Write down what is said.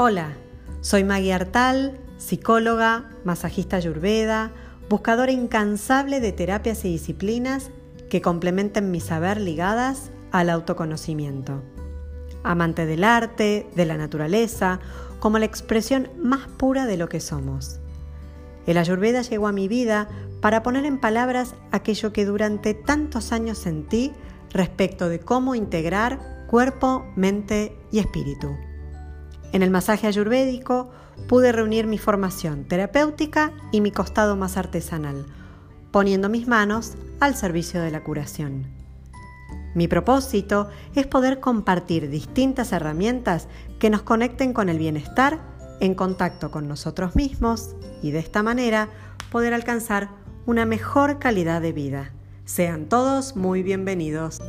Hola, soy Maggie Artal, psicóloga, masajista ayurveda, buscadora incansable de terapias y disciplinas que complementen mi saber ligadas al autoconocimiento. Amante del arte, de la naturaleza, como la expresión más pura de lo que somos. El ayurveda llegó a mi vida para poner en palabras aquello que durante tantos años sentí respecto de cómo integrar cuerpo, mente y espíritu. En el masaje ayurvédico pude reunir mi formación terapéutica y mi costado más artesanal, poniendo mis manos al servicio de la curación. Mi propósito es poder compartir distintas herramientas que nos conecten con el bienestar en contacto con nosotros mismos y de esta manera poder alcanzar una mejor calidad de vida. Sean todos muy bienvenidos.